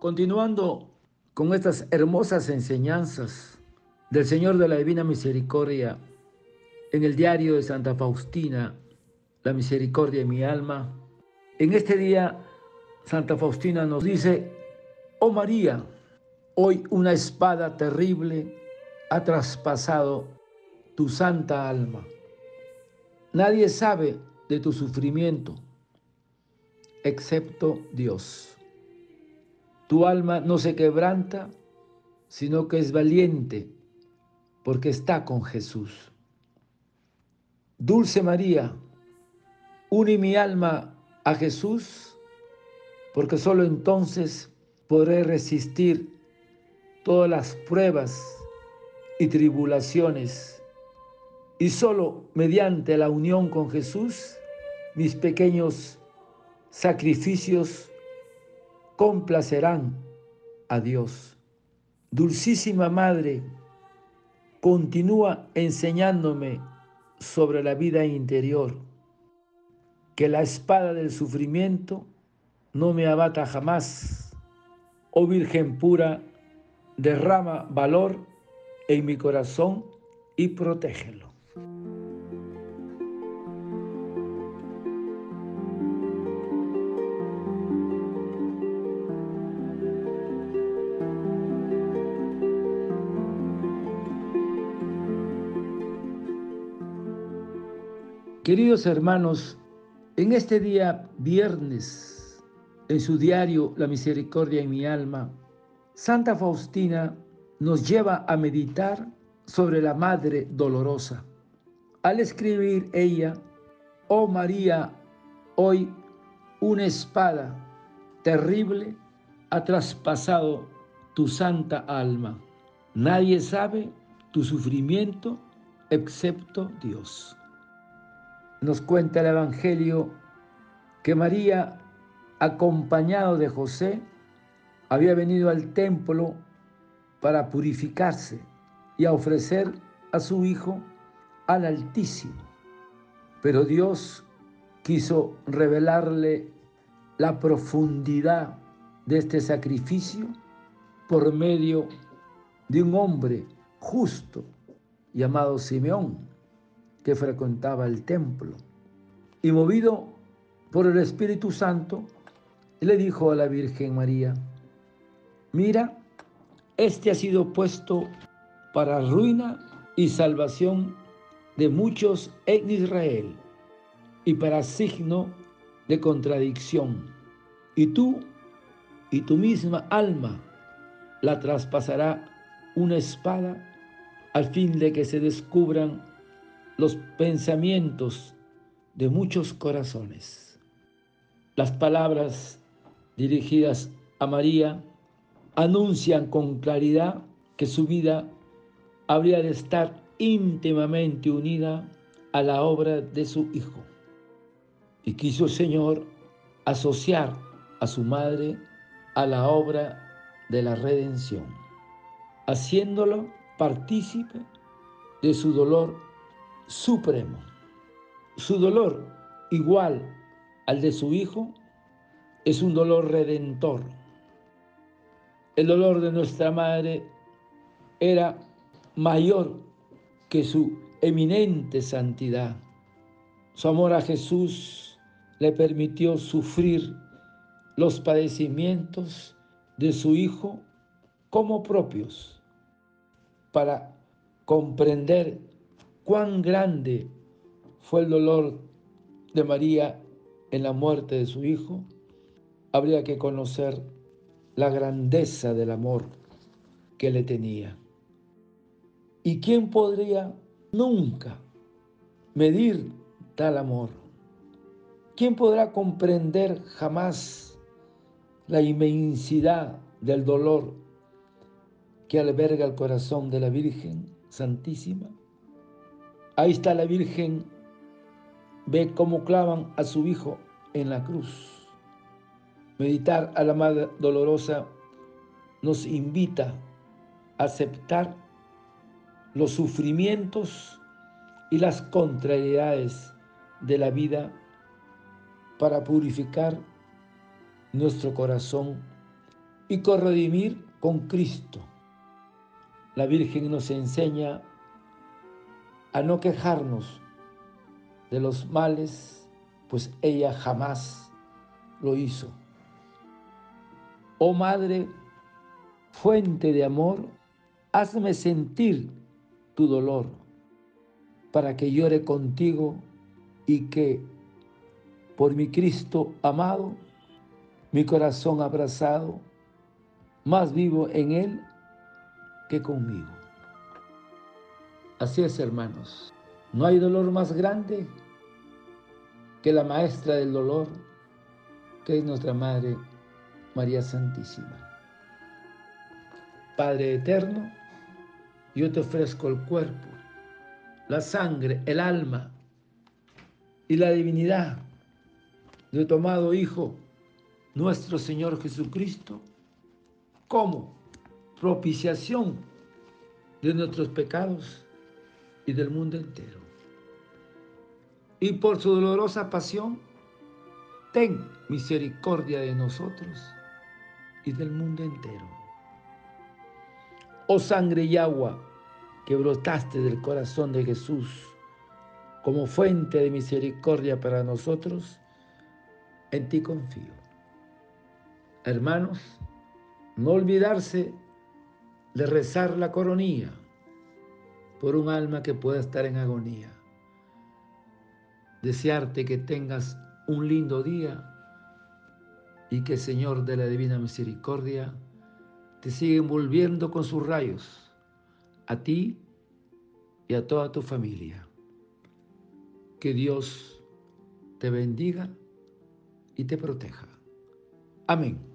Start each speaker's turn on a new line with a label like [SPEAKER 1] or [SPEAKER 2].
[SPEAKER 1] Continuando con estas hermosas enseñanzas del Señor de la Divina Misericordia en el diario de Santa Faustina, La Misericordia de mi alma, en este día Santa Faustina nos dice, oh María, hoy una espada terrible ha traspasado tu santa alma. Nadie sabe de tu sufrimiento excepto Dios. Tu alma no se quebranta, sino que es valiente, porque está con Jesús. Dulce María, une mi alma a Jesús, porque solo entonces podré resistir todas las pruebas y tribulaciones. Y solo mediante la unión con Jesús, mis pequeños sacrificios complacerán a Dios. Dulcísima Madre, continúa enseñándome sobre la vida interior, que la espada del sufrimiento no me abata jamás. Oh Virgen pura, derrama valor en mi corazón y protégelo. Queridos hermanos, en este día viernes, en su diario La Misericordia en mi alma, Santa Faustina nos lleva a meditar sobre la Madre Dolorosa. Al escribir ella, oh María, hoy una espada terrible ha traspasado tu santa alma. Nadie sabe tu sufrimiento excepto Dios nos cuenta el Evangelio que María, acompañado de José, había venido al templo para purificarse y ofrecer a su hijo al Altísimo. Pero Dios quiso revelarle la profundidad de este sacrificio por medio de un hombre justo llamado Simeón que frecuentaba el templo. Y movido por el Espíritu Santo, le dijo a la Virgen María, mira, este ha sido puesto para ruina y salvación de muchos en Israel y para signo de contradicción. Y tú y tu misma alma la traspasará una espada al fin de que se descubran los pensamientos de muchos corazones. Las palabras dirigidas a María anuncian con claridad que su vida habría de estar íntimamente unida a la obra de su Hijo. Y quiso el Señor asociar a su madre a la obra de la redención, haciéndolo partícipe de su dolor supremo. Su dolor, igual al de su Hijo, es un dolor redentor. El dolor de nuestra Madre era mayor que su eminente santidad. Su amor a Jesús le permitió sufrir los padecimientos de su Hijo como propios para comprender cuán grande fue el dolor de María en la muerte de su hijo, habría que conocer la grandeza del amor que le tenía. ¿Y quién podría nunca medir tal amor? ¿Quién podrá comprender jamás la inmensidad del dolor que alberga el corazón de la Virgen Santísima? Ahí está la Virgen, ve cómo clavan a su hijo en la cruz. Meditar a la Madre Dolorosa nos invita a aceptar los sufrimientos y las contrariedades de la vida para purificar nuestro corazón y corredimir con Cristo. La Virgen nos enseña a no quejarnos de los males, pues ella jamás lo hizo. Oh Madre, fuente de amor, hazme sentir tu dolor para que llore contigo y que por mi Cristo amado, mi corazón abrazado, más vivo en Él que conmigo. Así es, hermanos. No hay dolor más grande que la maestra del dolor, que es nuestra Madre María Santísima. Padre eterno, yo te ofrezco el cuerpo, la sangre, el alma y la divinidad de tu amado Hijo, nuestro Señor Jesucristo, como propiciación de nuestros pecados y del mundo entero. Y por su dolorosa pasión, ten misericordia de nosotros y del mundo entero. Oh sangre y agua que brotaste del corazón de Jesús como fuente de misericordia para nosotros, en ti confío. Hermanos, no olvidarse de rezar la coronía por un alma que pueda estar en agonía. Desearte que tengas un lindo día y que el Señor de la Divina Misericordia te siga envolviendo con sus rayos, a ti y a toda tu familia. Que Dios te bendiga y te proteja. Amén.